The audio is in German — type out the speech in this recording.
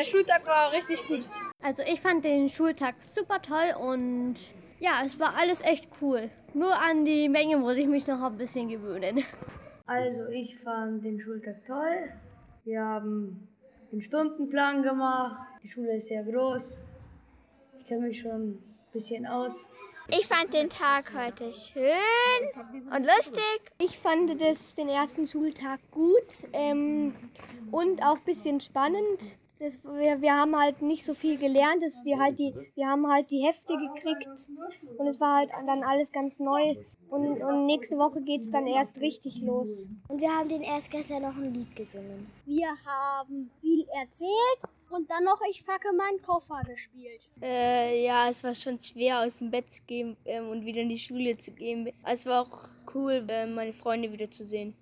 der Schultag war richtig gut. Also ich fand den Schultag super toll und ja, es war alles echt cool. Nur an die Menge muss ich mich noch ein bisschen gewöhnen. Also ich fand den Schultag toll. Wir haben den Stundenplan gemacht. Die Schule ist sehr groß. Ich kenne mich schon ein bisschen aus. Ich fand den Tag heute schön und lustig. Ich fand das, den ersten Schultag gut ähm, und auch ein bisschen spannend. Das, wir, wir haben halt nicht so viel gelernt. Das, wir, halt die, wir haben halt die Hefte gekriegt und es war halt dann alles ganz neu. Und, und nächste Woche geht es dann erst richtig los. Und wir haben den erst gestern noch ein Lied gesungen. Wir haben viel erzählt und dann noch Ich packe meinen Koffer gespielt. Äh, ja, es war schon schwer aus dem Bett zu gehen ähm, und wieder in die Schule zu gehen. Es war auch cool, äh, meine Freunde wieder zu sehen.